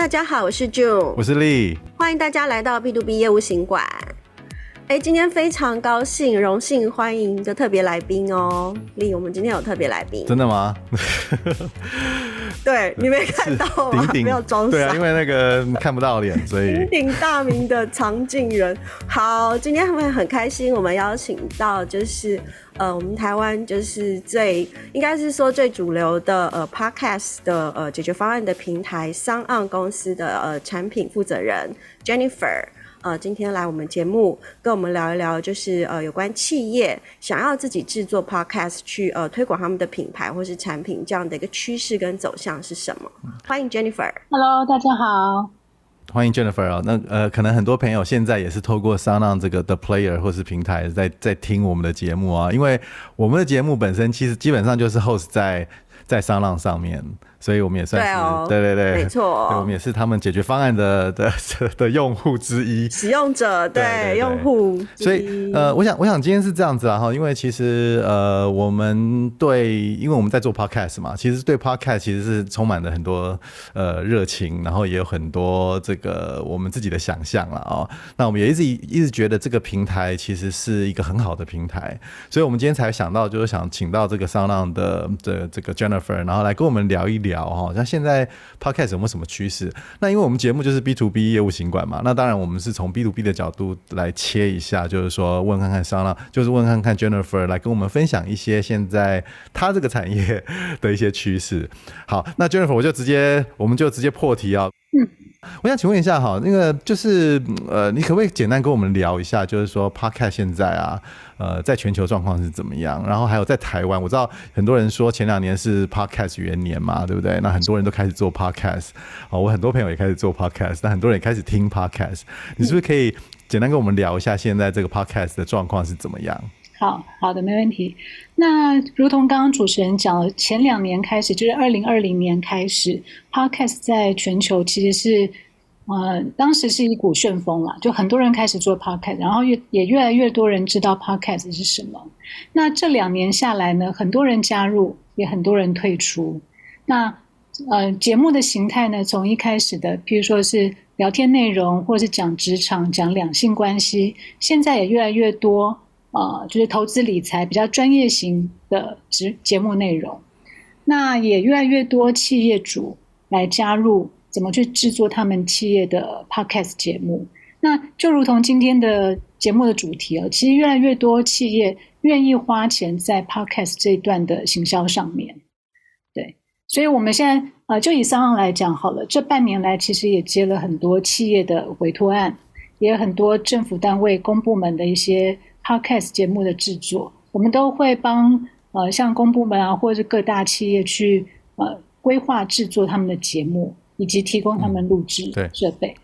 大家好，我是 June，我是 Lee，欢迎大家来到 B to B 业务行馆。哎，今天非常高兴，荣幸欢迎一个特别来宾哦，Lee，我们今天有特别来宾，真的吗？对，你没看到吗？鼎鼎不要装傻。对啊，因为那个看不到脸，所以鼎鼎大名的常进人。好，今天会很开心，我们邀请到就是呃，我们台湾就是最应该是说最主流的呃 Podcast 的呃解决方案的平台 SoundOn 公司的呃产品负责人 Jennifer。呃，今天来我们节目跟我们聊一聊，就是呃有关企业想要自己制作 podcast 去呃推广他们的品牌或是产品这样的一个趋势跟走向是什么？欢迎 Jennifer。Hello，大家好。欢迎 Jennifer 啊，那呃可能很多朋友现在也是透过 SoundOn 这个 The Player 或是平台在在听我们的节目啊，因为我们的节目本身其实基本上就是 host 在在 SoundOn 上面。所以我们也算是对，哦、对对对，没错、哦，我们也是他们解决方案的的 的，的用户之一，使用者对，对，对，对用户。所以呃，我想我想今天是这样子啊哈，因为其实呃，我们对，因为我们在做 podcast 嘛，其实对 podcast 其实是充满了很多呃热情，然后也有很多这个我们自己的想象了哦。那我们也一直一直觉得这个平台其实是一个很好的平台，所以我们今天才想到就是想请到这个 SoundOn 的的这个 Jennifer，然后来跟我们聊一聊。聊哈，像现在 Podcast 有没有什么趋势？那因为我们节目就是 B to B 业务行管嘛，那当然我们是从 B to B 的角度来切一下，就是说问看看 SoundOn，就是问看看 Jennifer 来跟我们分享一些现在他这个产业的一些趋势。好，那 Jennifer 我就直接，我们就直接破题啊。嗯。我想请问一下哈，那个就是呃，你可不可以简单跟我们聊一下，就是说 Podcast 现在啊，呃，在全球状况是怎么样？然后还有在台湾，我知道很多人说前两年是 Podcast 元年嘛，对不对？那很多人都开始做 Podcast，哦，我很多朋友也开始做 Podcast，那很多人也开始听 Podcast，你是不是可以简单跟我们聊一下现在这个 Podcast 的状况是怎么样？好好的，没问题。那如同刚刚主持人讲了，前两年开始，就是二零二零年开始，Podcast 在全球其实是，呃，当时是一股旋风啦，就很多人开始做 Podcast，然后越也越来越多人知道 Podcast 是什么。那这两年下来呢，很多人加入，也很多人退出。那呃，节目的形态呢，从一开始的，譬如说是聊天内容，或者是讲职场、讲两性关系，现在也越来越多。呃，就是投资理财比较专业型的节节目内容，那也越来越多企业主来加入，怎么去制作他们企业的 podcast 节目？那就如同今天的节目的主题哦，其实越来越多企业愿意花钱在 podcast 这一段的行销上面。对，所以我们现在呃，就以三旺来讲好了，这半年来其实也接了很多企业的委托案，也有很多政府单位、公部门的一些。Podcast 节目的制作，我们都会帮呃像公部门啊，或者是各大企业去呃规划制作他们的节目，以及提供他们录制设备。嗯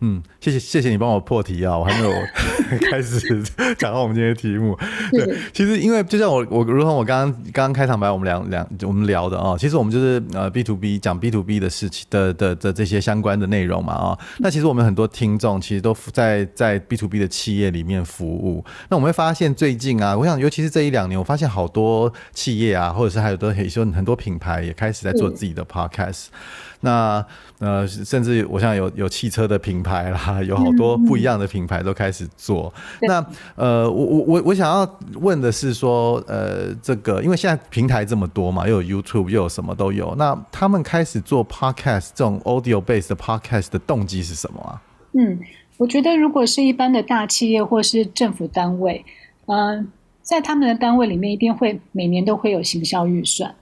嗯，谢谢谢谢你帮我破题啊，我还没有 开始讲到我们今天的题目。对，其实因为就像我我如同我刚刚刚刚开场白我们两两我们聊的啊，其实我们就是呃 B to B 讲 B to B 的事情的的的这些相关的内容嘛啊。那其实我们很多听众其实都在在 B to B 的企业里面服务。那我们会发现最近啊，我想尤其是这一两年，我发现好多企业啊，或者是还有都很多很多品牌也开始在做自己的 Podcast。那呃，甚至我想有有汽车的品牌啦，有好多不一样的品牌都开始做。嗯、那呃，我我我我想要问的是说，呃，这个因为现在平台这么多嘛，又有 YouTube，又有什么都有。那他们开始做 Podcast 这种 Audio Based 的 Podcast 的动机是什么啊？嗯，我觉得如果是一般的大企业或是政府单位，嗯、呃，在他们的单位里面一定会每年都会有行销预算，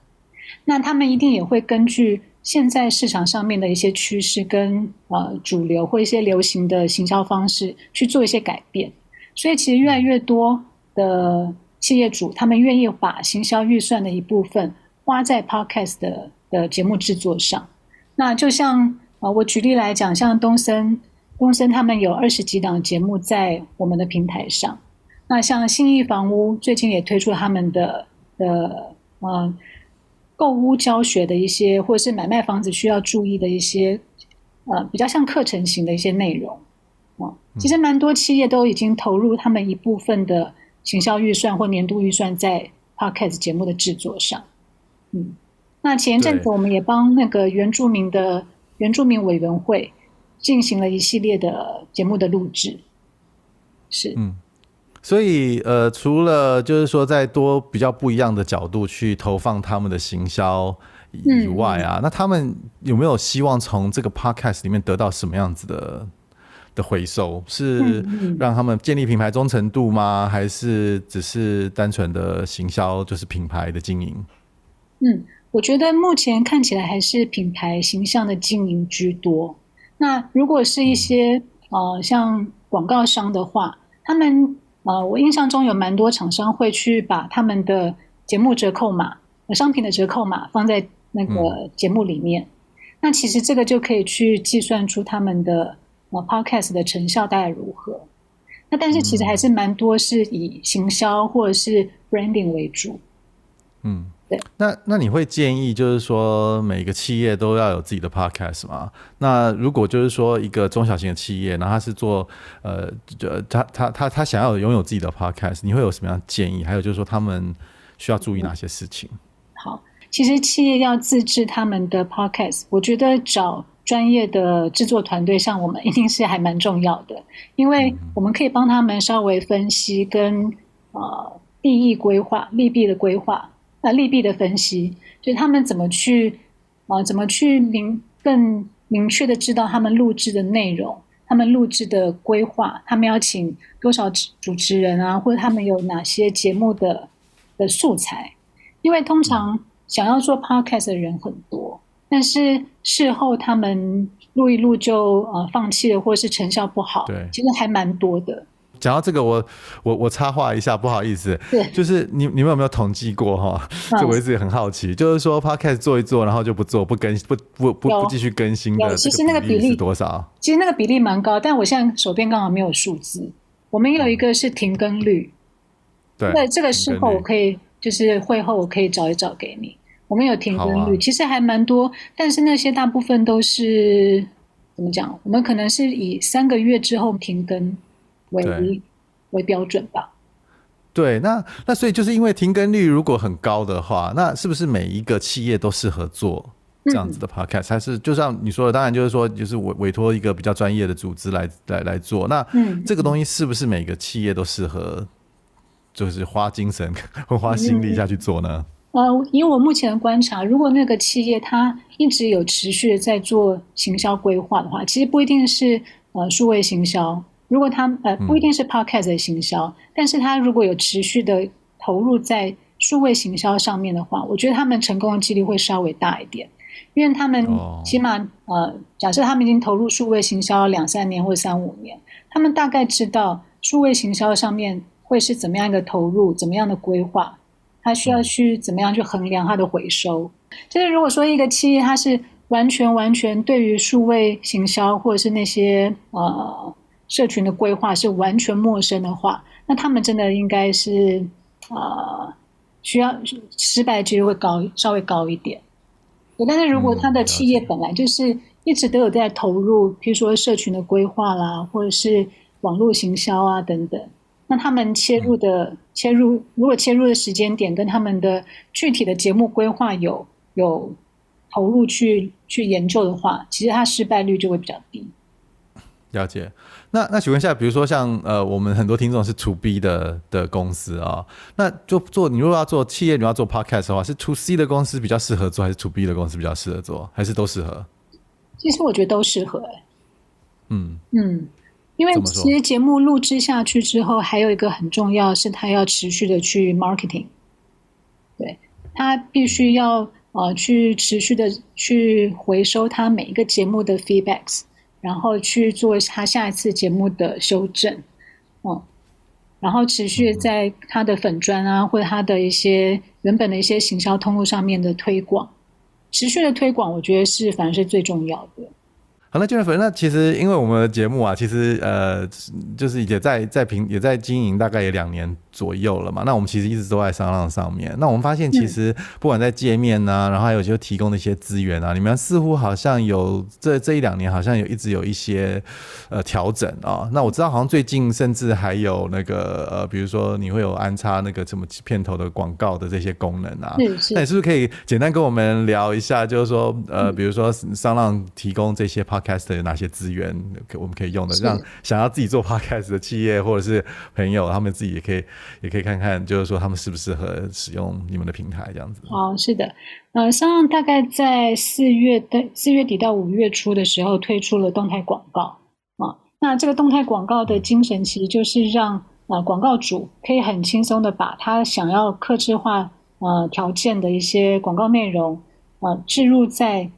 那他们一定也会根据。现在市场上面的一些趋势跟呃主流或一些流行的行销方式去做一些改变，所以其实越来越多的企业主他们愿意把行销预算的一部分花在 Podcast 的的节目制作上。那就像呃我举例来讲，像东森东森他们有二十几档节目在我们的平台上。那像信义房屋最近也推出他们的的呃。购屋教学的一些，或者是买卖房子需要注意的一些，呃，比较像课程型的一些内容，啊，其实蛮多企业都已经投入他们一部分的行销预算或年度预算在 Podcast 节目的制作上，嗯，那前一阵子我们也帮那个原住民的。原住民委员会进行了一系列的节目的录制。是，嗯，所以呃，除了就是说在多比较不一样的角度去投放他们的行销以外啊，嗯、那他们有没有希望从这个 podcast 里面得到什么样子的？的回收是让他们建立品牌忠诚度吗？还是只是单纯的行销，就是品牌的经营？嗯，我觉得目前看起来还是品牌形象的经营居多。那如果是一些、嗯、呃像广告商的话，他们呃我印象中有蛮多厂商会去把他们的节目折扣码、商品的折扣码放在那个节目里面。嗯、那其实这个就可以去计算出他们的。Podcast 的成效大概如何？那但是其实还是蛮多是以行销或者是 branding 为主。嗯，对。那那你会建议就是说每个企业都要有自己的 Podcast 吗？那如果就是说一个中小型的企业，然后他是做呃，他他他他想要拥有自己的 Podcast，你会有什么样的建议？还有就是说他们需要注意哪些事情？好，其实企业要自制他们的 Podcast，我觉得找。专业的制作团队像我们一定是还蛮重要的，因为我们可以帮他们稍微分析跟呃利益规划、利弊的规划、呃利弊的分析，就是他们怎么去啊、呃、怎么去明更明确的知道他们录制的内容、他们录制的规划、他们要请多少主持人啊，或者他们有哪些节目的的素材，因为通常想要做 podcast 的人很多。但是事后他们录一录就呃放弃了，或是成效不好，对，其实还蛮多的。讲到这个，我我我插话一下，不好意思，对，就是你你们有没有统计过哈？这我一直也很好奇，嗯、就是说 Podcast 做一做，然后就不做，不更不不不不继续更新的，其实那个比例是多少？其实那个比例蛮高，但我现在手边刚好没有数字。我们有一个是停更率，对，那这个事后我可以就是会后我可以找一找给你。我们有停更率，啊、其实还蛮多，但是那些大部分都是怎么讲？我们可能是以三个月之后停更为对为标准吧。对，那那所以就是因为停更率如果很高的话，那是不是每一个企业都适合做这样子的 podcast？、嗯、还是就像你说的，当然就是说，就是委委托一个比较专业的组织来来来做。那这个东西是不是每个企业都适合，就是花精神或花心力下去做呢？嗯呃，以我目前的观察，如果那个企业它一直有持续的在做行销规划的话，其实不一定是呃数位行销，如果他呃不一定是 podcast 的行销，嗯、但是他如果有持续的投入在数位行销上面的话，我觉得他们成功的几率会稍微大一点，因为他们起码呃，假设他们已经投入数位行销两三年或三五年，他们大概知道数位行销上面会是怎么样一个投入，怎么样的规划。他需要去怎么样去衡量它的回收？就是如果说一个企业它是完全完全对于数位行销或者是那些呃社群的规划是完全陌生的话，那他们真的应该是呃需要失败几率会高稍微高一点。对，但是如果他的企业本来就是一直都有在投入，譬如说社群的规划啦，或者是网络行销啊等等。那他们切入的、嗯、切入，如果切入的时间点跟他们的具体的节目规划有有投入去去研究的话，其实它失败率就会比较低。了解。那那请问一下，比如说像呃，我们很多听众是 To B 的的公司啊、哦，那就做你如果要做企业，你要做 Podcast 的话，是 To C 的公司比较适合做，还是 To B 的公司比较适合做，还是都适合？其实我觉得都适合、欸。嗯嗯。嗯因为其实节目录制下去之后，还有一个很重要是，他要持续的去 marketing，对，他必须要呃去持续的去回收他每一个节目的 feedbacks，然后去做他下一次节目的修正，嗯，然后持续在他的粉砖啊，或者他的一些原本的一些行销通路上面的推广，持续的推广，我觉得是反而是最重要的。好，那 Jennifer，那其实因为我们的节目啊，其实呃，就是也在在平也在经营大概也两年左右了嘛。那我们其实一直都在商浪上面。那我们发现，其实不管在界面呐、啊，然后还有就提供的一些资源啊，你们似乎好像有这这一两年好像有一直有一些呃调整啊。那我知道好像最近甚至还有那个呃，比如说你会有安插那个什么片头的广告的这些功能啊。那你是不是可以简单跟我们聊一下，就是说呃，比如说商浪提供这些 Podcast 有哪些资源可我们可以用的，让想要自己做 Podcast 的企业或者是朋友，他们自己也可以也可以看看，就是说他们适不适合使用你们的平台这样子。哦，是的，呃，上大概在四月的四月底到五月初的时候推出了动态广告啊。那这个动态广告的精神其实就是让呃广告主可以很轻松的把他想要克制化呃条件的一些广告内容呃置入在。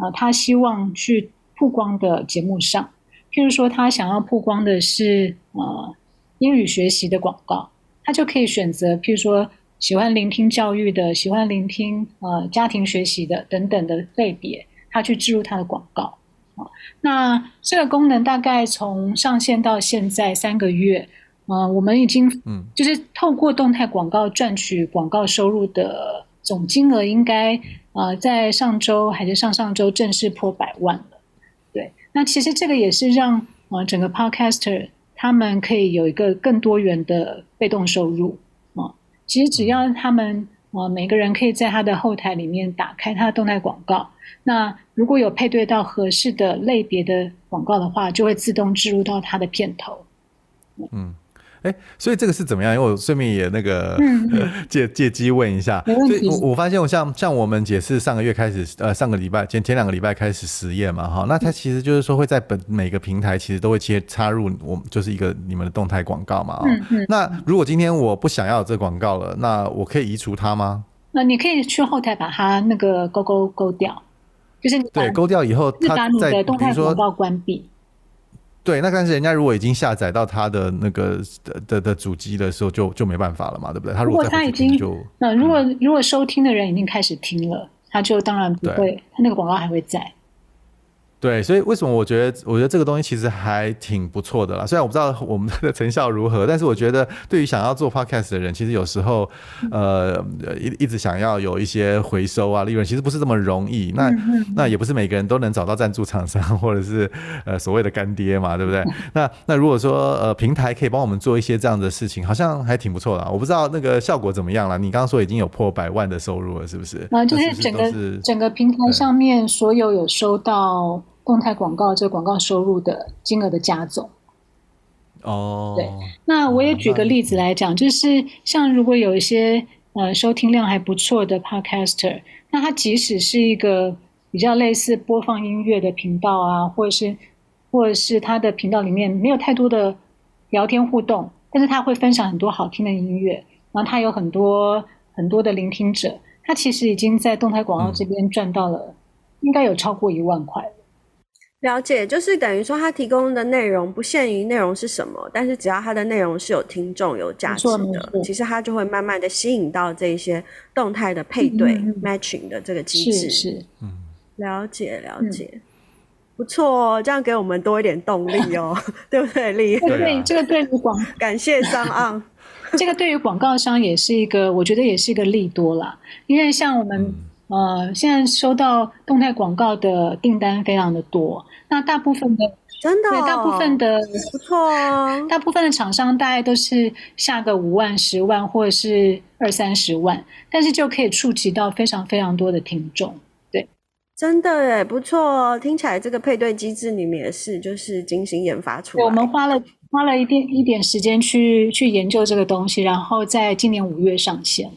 啊、呃，他希望去曝光的节目上，譬如说他想要曝光的是呃英语学习的广告，他就可以选择譬如说喜欢聆听教育的、喜欢聆听呃家庭学习的等等的类别，他去置入他的广告。那这个功能大概从上线到现在三个月，呃，我们已经嗯，就是透过动态广告赚取广告收入的总金额应该。呃，在上周还是上上周正式破百万了，对。那其实这个也是让呃整个 Podcaster 他们可以有一个更多元的被动收入啊、其实只要他们啊每个人可以在他的后台里面打开他的动态广告，那如果有配对到合适的类别的广告的话，就会自动置入到他的片头。嗯。哎，所以这个是怎么样？因为我顺便也那个、借借机问一下。所以我我发现，我像像我们也是上个月开始，呃，上个礼拜前前两个礼拜开始实验嘛，哈。那它其实就是说会在本每个平台其实都会切插入我们就是一个你们的动态广告嘛。嗯嗯。那如果今天我不想要这广告了，那我可以移除它吗？那你可以去后台把它那个勾勾勾掉，就是对勾掉以后，它把你的动态广告关闭。对，那但是人家如果已经下载到他的那个的的的主机的时候就，就就没办法了嘛，对不对？他如果，如果他已经就，那如果如果收听的人已经开始听了，他就当然不会，他那个广告还会在。对，所以为什么我觉得，我觉得这个东西其实还挺不错的啦。虽然我不知道我们的成效如何，但是我觉得对于想要做 podcast 的人，其实有时候，呃，一一直想要有一些回收啊利润，其实不是这么容易。那那也不是每个人都能找到赞助厂商或者是呃所谓的干爹嘛，对不对？那那如果说呃平台可以帮我们做一些这样的事情，好像还挺不错的。我不知道那个效果怎么样了。你刚刚说已经有破百万的收入了，是不是？啊，就是整个整个平台上面所有有收到。动态广告这个广告收入的金额的加总。哦，对，那我也举个例子来讲，就是像如果有一些呃收听量还不错的 Podcaster，那他即使是一个比较类似播放音乐的频道啊，或者是或者是他的频道里面没有太多的聊天互动，但是他会分享很多好听的音乐，然后他有很多很多的聆听者，他其实已经在动态广告这边赚到了，应该有超过一万块。了解，就是等于说，他提供的内容不限于内容是什么，但是只要他的内容是有听众、有价值的，其实他就会慢慢的吸引到这些动态的配对、嗯、matching 的这个机制。是是，嗯，了解了解，嗯、不错哦，这样给我们多一点动力哦，对不对？力对，对，这个对于广 感谢声浪，这个对于广告商也是一个，我觉得也是一个利多啦，因为像我们。嗯呃，现在收到动态广告的订单非常的多，那大部分的真的、哦，对，大部分的不错哦，大部分的厂商大概都是下个五万、十万或者是二三十万，但是就可以触及到非常非常多的听众，对，真的哎，不错哦，听起来这个配对机制你们也是就是精心研发出来，我们花了花了一点一点时间去去研究这个东西，然后在今年五月上线。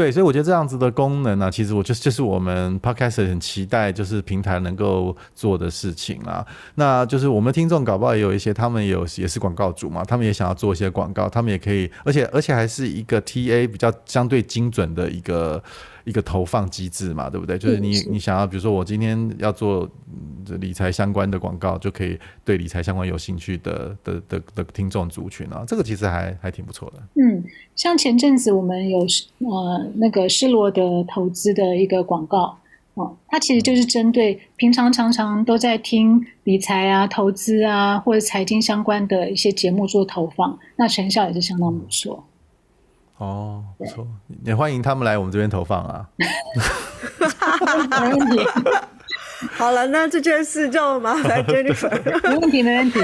对，所以我觉得这样子的功能呢、其实我就是就是我们 Podcast 很期待，就是平台能够做的事情啊。那就是我们听众搞不好也有一些，他们有也是广告主嘛，他们也想要做一些广告，他们也可以，而且而且还是一个 TA 比较相对精准的一个。一个投放机制嘛，对不对？就是你你想要，比如说我今天要做理财相关的广告，就可以对理财相关有兴趣的的的的听众族群啊，这个其实还还挺不错的。嗯，像前阵子我们有呃那个施罗德投资的一个广告，哦，它其实就是针对平常常常都在听理财啊、投资啊或者财经相关的一些节目做投放，那成效也是相当不错。哦，不错，也欢迎他们来我们这边投放啊。没问题。好了，那这件事就麻烦 Jennifer。没问题，没问题。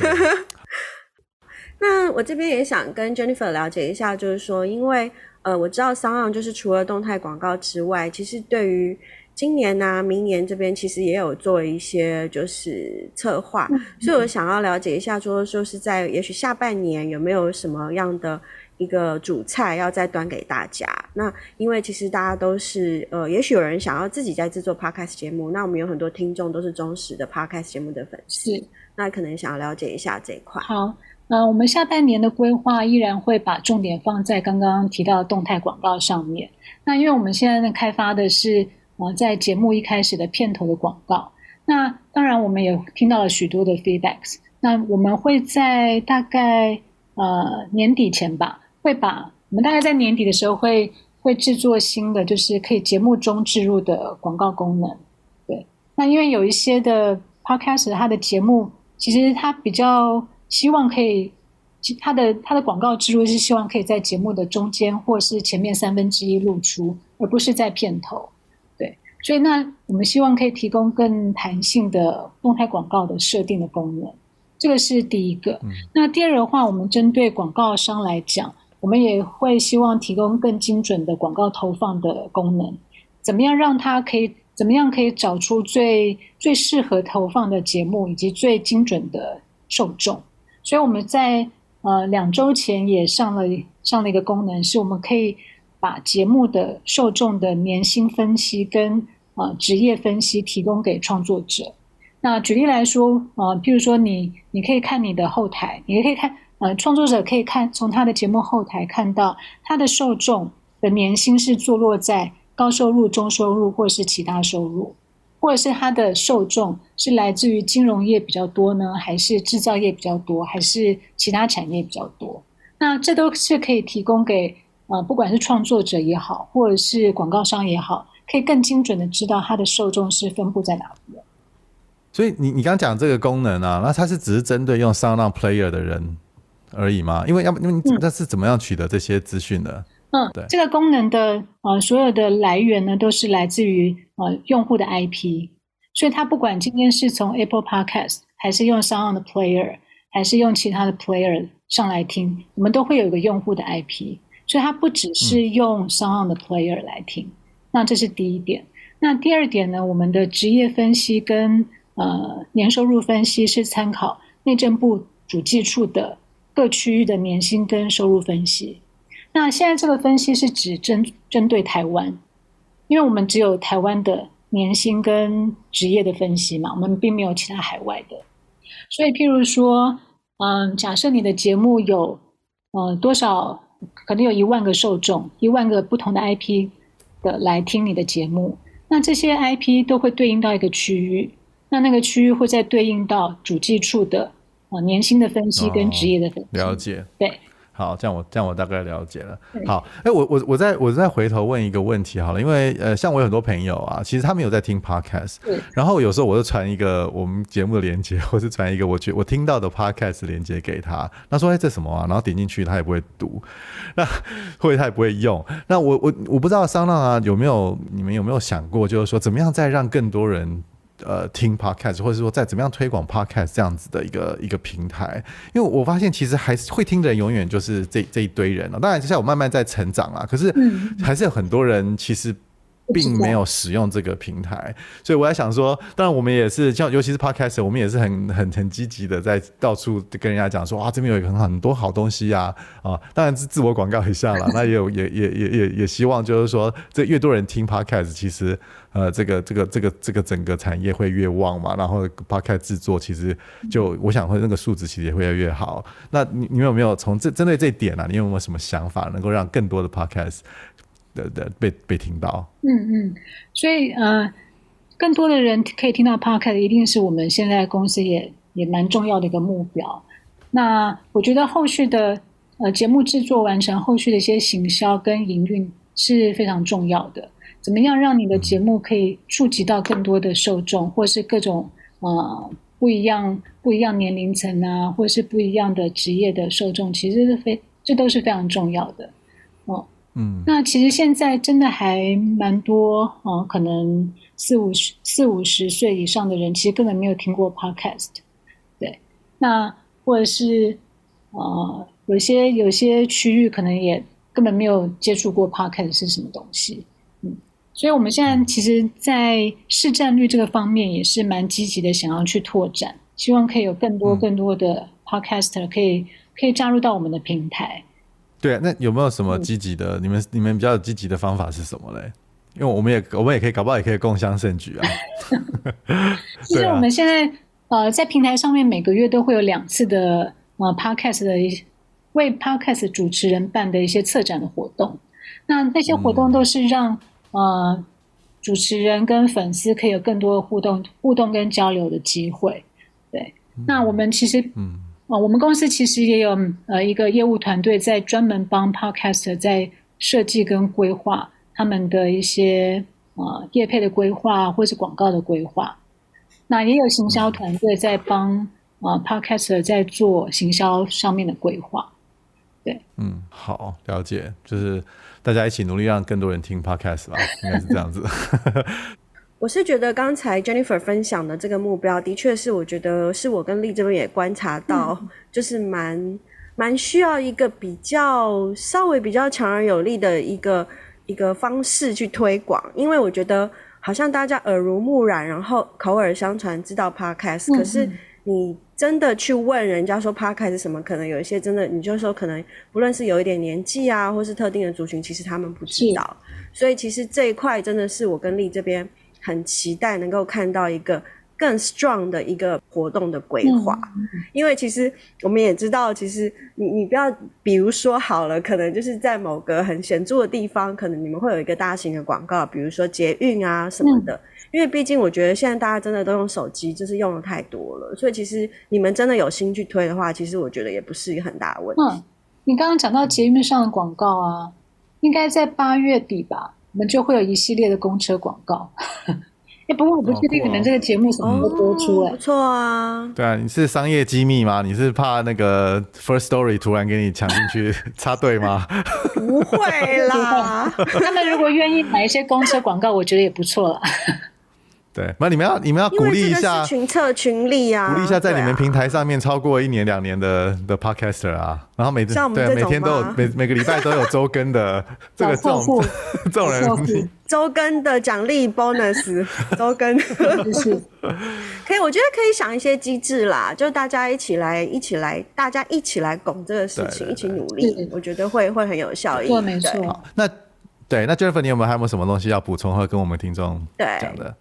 那我这边也想跟 Jennifer 了解一下，就是说，因为呃，我知道 SoundOn 就是除了动态广告之外，其实对于今年呐、啊、明年这边其实也有做一些就是策划，嗯、所以我想要了解一下，说说是在也许下半年有没有什么样的一个主菜要再端给大家？那因为其实大家都是呃，也许有人想要自己在制作 Podcast 节目，那我们有很多听众都是忠实的 Podcast 节目的粉丝，那可能想要了解一下这一块。好。呃，我们下半年的规划依然会把重点放在刚刚提到的动态广告上面。那因为我们现在呢开发的是呃在节目一开始的片头的广告。那当然我们也听到了许多的 feedbacks。那我们会在大概呃年底前吧，会把我们大概在年底的时候会会制作新的，就是可以节目中置入的广告功能。对，那因为有一些的 podcast 它的节目其实它比较。希望可以，它的它的广告植入是希望可以在节目的中间或是前面三分之一露出，而不是在片头。对，所以那我们希望可以提供更弹性的动态广告的设定的功能，这个是第一个。嗯、那第二的话，我们针对广告商来讲，我们也会希望提供更精准的广告投放的功能，怎么样让它可以怎么样可以找出最最适合投放的节目以及最精准的受众。所以我们在呃两周前也上了上了一个功能，是我们可以把节目的受众的年薪分析跟呃职业分析提供给创作者。那举例来说，呃，譬如说你你可以看你的后台，你可以看呃创作者可以看从他的节目后台看到他的受众的年薪是坐落在高收入、中收入或是其他收入。或者是它的受众是来自于金融业比较多呢，还是制造业比较多，还是其他产业比较多？那这都是可以提供给呃，不管是创作者也好，或者是广告商也好，可以更精准的知道它的受众是分布在哪里。所以你你刚讲这个功能啊，那它是只是针对用 SoundOn Player 的人而已吗？因为要不因为那是怎么样取得这些资讯的？嗯，对，这个功能的呃所有的来源呢，都是来自于呃用户的 IP，所以它不管今天是从 Apple Podcast 还是用 SoundOn 的 Player，还是用其他的 Player 上来听，我们都会有一个用户的 IP，所以它不只是用 SoundOn 的 Player 来听。嗯、那这是第一点。那第二点呢，我们的职业分析跟呃年收入分析是参考内政部主计处的各区域的年薪跟收入分析。那现在这个分析是指针针对台湾，因为我们只有台湾的年薪跟职业的分析嘛，我们并没有其他海外的。所以，譬如说，嗯，假设你的节目有，呃，多少，可能有一万个受众，一万个不同的 IP 的来听你的节目，那这些 IP 都会对应到一个区域，那那个区域会再对应到主计处的，呃，年薪的分析跟职业的分析。哦，了解，对。好，这样我这样我大概了解了。好，哎、欸，我我我再我再回头问一个问题好了，因为呃，像我有很多朋友啊，其实他们有在听 podcast，对然后有时候我就传一个我们节目的连接，或是传一个我觉我听到的 podcast 连接给他，他说哎、欸、这什么啊？然后点进去他也不会读，那或者他也不会用。那我我我不知道 SoundOn 啊有没有你们有没有想过，就是说怎么样再让更多人。呃，听 podcast，或者说在怎么样推广 podcast 这样子的一个一个平台，因为我发现其实还是会听的人永远就是这这一堆人了。当然，现在我慢慢在成长啊，可是还是有很多人其实。并没有使用这个平台，所以我在想说，当然我们也是像，尤其是 Podcast，我们也是很很很积极的在到处跟人家讲说，啊，这边有一个很很多好东西啊啊！当然是自我广告一下了，那也有也也也也也希望就是说，这越多人听 Podcast，其实呃，这个这个这个这个整个产业会越旺嘛，然后 Podcast 制作其实就我想会那个数值其实也会越来越好。那你你有没有从这针对这一点啊？你有没有什么想法，能够让更多的 Podcast？的的被被听到，嗯嗯，所以呃，更多的人可以听到 Podcast，一定是我们现在公司也也蛮重要的一个目标。那我觉得后续的呃节目制作完成，后续的一些行销跟营运是非常重要的。怎么样让你的节目可以触及到更多的受众，或是各种呃不一样不一样年龄层啊，或是不一样的职业的受众，其实是非这都是非常重要的哦。嗯，那其实现在真的还蛮多哦、呃，可能四五十四五十岁以上的人，其实根本没有听过 Podcast。对，那或者是呃，有些有些区域可能也根本没有接触过 Podcast 是什么东西。嗯，所以我们现在其实，在市占率这个方面也是蛮积极的，想要去拓展，希望可以有更多更多的 Podcaster 可以可以加入到我们的平台。对啊，那有没有什么积极的？嗯、你们你们比较积极的方法是什么嘞？因为我们也我们也可以搞不好也可以共襄盛举啊。其实我们现在呃在平台上面每个月都会有两次的呃 podcast 的一为 podcast 主持人办的一些策展的活动。那那些活动都是让、嗯、呃主持人跟粉丝可以有更多的互动互动跟交流的机会。对，嗯、那我们其实嗯。啊，我们公司其实也有呃一个业务团队在专门帮 Podcaster 在设计跟规划他们的一些呃业配的规划或是广告的规划。那也有行销团队在帮呃 Podcaster 在做行销上面的规划。对，嗯，好，了解，就是大家一起努力让更多人听 Podcast 吧，应该是这样子。我是觉得刚才 Jennifer 分享的这个目标，的确是我觉得是我跟丽这边也观察到，就是蛮蛮需要一个比较稍微比较强而有力的一个一个方式去推广，因为我觉得好像大家耳濡目染，然后口耳相传知道 Podcast，可是你真的去问人家说 Podcast 是什么，可能有一些真的你就说可能不论是有一点年纪啊，或是特定的族群，其实他们不知道，所以其实这一块真的是我跟丽这边。很期待能够看到一个更 strong 的一个活动的规划，嗯、因为其实我们也知道，其实你你不要，比如说好了，可能就是在某个很显著的地方，可能你们会有一个大型的广告，比如说捷运啊什么的。嗯、因为毕竟我觉得现在大家真的都用手机，就是用的太多了，所以其实你们真的有心去推的话，其实我觉得也不是一个很大的问题。嗯，你刚刚讲到捷运上的广告啊，应该在八月底吧。我们就会有一系列的公车广告。哎，不过我不确定你们这个节目什么时候播出哎、欸。不错啊。对啊，你是商业机密吗？你是怕那个 First Story 突然给你抢进去 插队吗？不会啦，他们如果愿意买一些公车广告，我觉得也不错了。对，那你们要你们要鼓励一下群策群力啊，鼓励一下在你们平台上面超过一年两年的的 podcaster 啊，然后每次对每天都有每每个礼拜都有周更的 这个这种这种人，周更的奖励 bonus，周更就是 可以，我觉得可以想一些机制啦，就大家一起来一起来，大家一起来拱这个事情，一起努力，我觉得会会很有效益。对，没错。那对，那 Jennifer，你有没有还有没有什么东西要补充或跟我们听众讲的？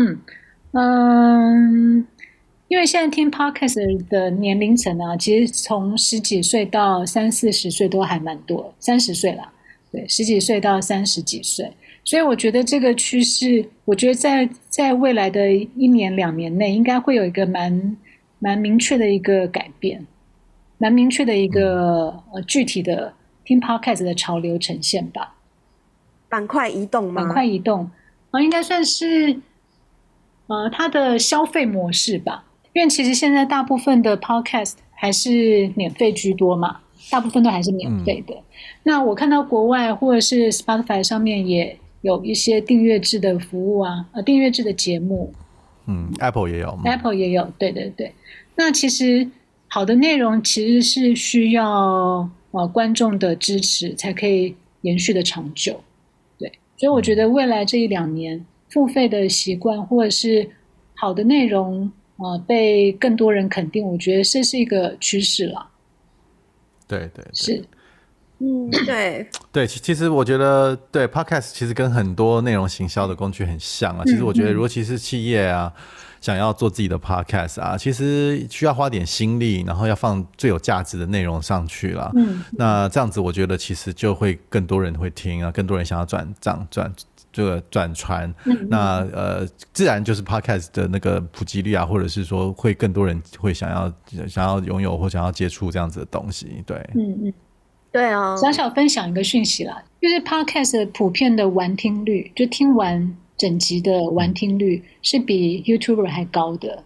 嗯嗯，因为现在听 Podcast 的年龄层啊，其实从十几岁到三四十岁都还蛮多，三十岁啦，对，十几岁到三十几岁，所以我觉得这个趋势，我觉得在在未来的一年两年内，应该会有一个蛮蛮明确的一个改变，蛮明确的一个呃具体的听 Podcast 的潮流呈现吧。板块移动吗？板块移动啊，应该算是。呃，它的消费模式吧，因为其实现在大部分的 podcast 还是免费居多嘛，大部分都还是免费的。嗯、那我看到国外或者是 Spotify 上面也有一些订阅制的服务啊，呃，订阅制的节目。嗯，Apple 也有，Apple 也有，对对对。那其实好的内容其实是需要呃观众的支持才可以延续的长久。对，所以我觉得未来这一两年。付费的习惯，或者是好的内容啊、呃，被更多人肯定，我觉得这是一个趋势了。对对，对是，嗯，对对，其其实我觉得，对 Podcast 其实跟很多内容行销的工具很像啊。其实我觉得，如果其实企业啊、嗯、想要做自己的 Podcast 啊，其实需要花点心力，然后要放最有价值的内容上去了。嗯，那这样子，我觉得其实就会更多人会听啊，更多人想要转账转。这个转传，那呃，自然就是 podcast 的那个普及率啊，或者是说会更多人会想要想要拥有或想要接触这样子的东西，对，嗯嗯，对啊，小小分享一个讯息啦，就是 Podcast 的普遍的完听率，就听完整集的完听率是比 YouTuber 还高的，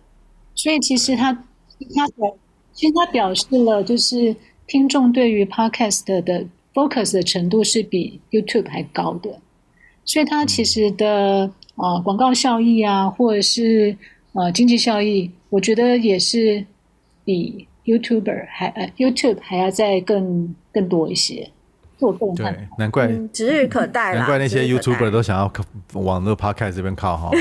所以其实它它的其实它表示了，就是听众对于 Podcast 的 focus 的程度是比 YouTube 还高的，所以它其实的啊、呃、广告效益啊，或者是呃经济效益，我觉得也是比。YouTuber 还呃 YouTube 还要再更更多一些，做更对，难怪、嗯、指日可待，难怪那些 YouTuber 都想要往那个 Podcast 这边靠哈，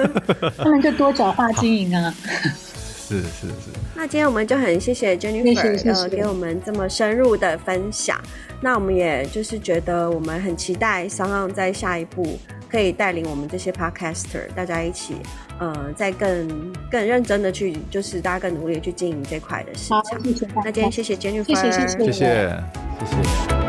他们就多角化经营啊。是是是。那今天我们就很谢谢 Jennifer 呃给我们这么深入的分享。那我们也就是觉得我们很期待 SoundOn 在下一步可以带领我们这些 Podcaster 大家一起。呃，再更更认真的去，就是大家更努力的去经营这块的事情。好，谢谢。那今天谢谢 Jennifer，谢谢谢谢谢谢。谢谢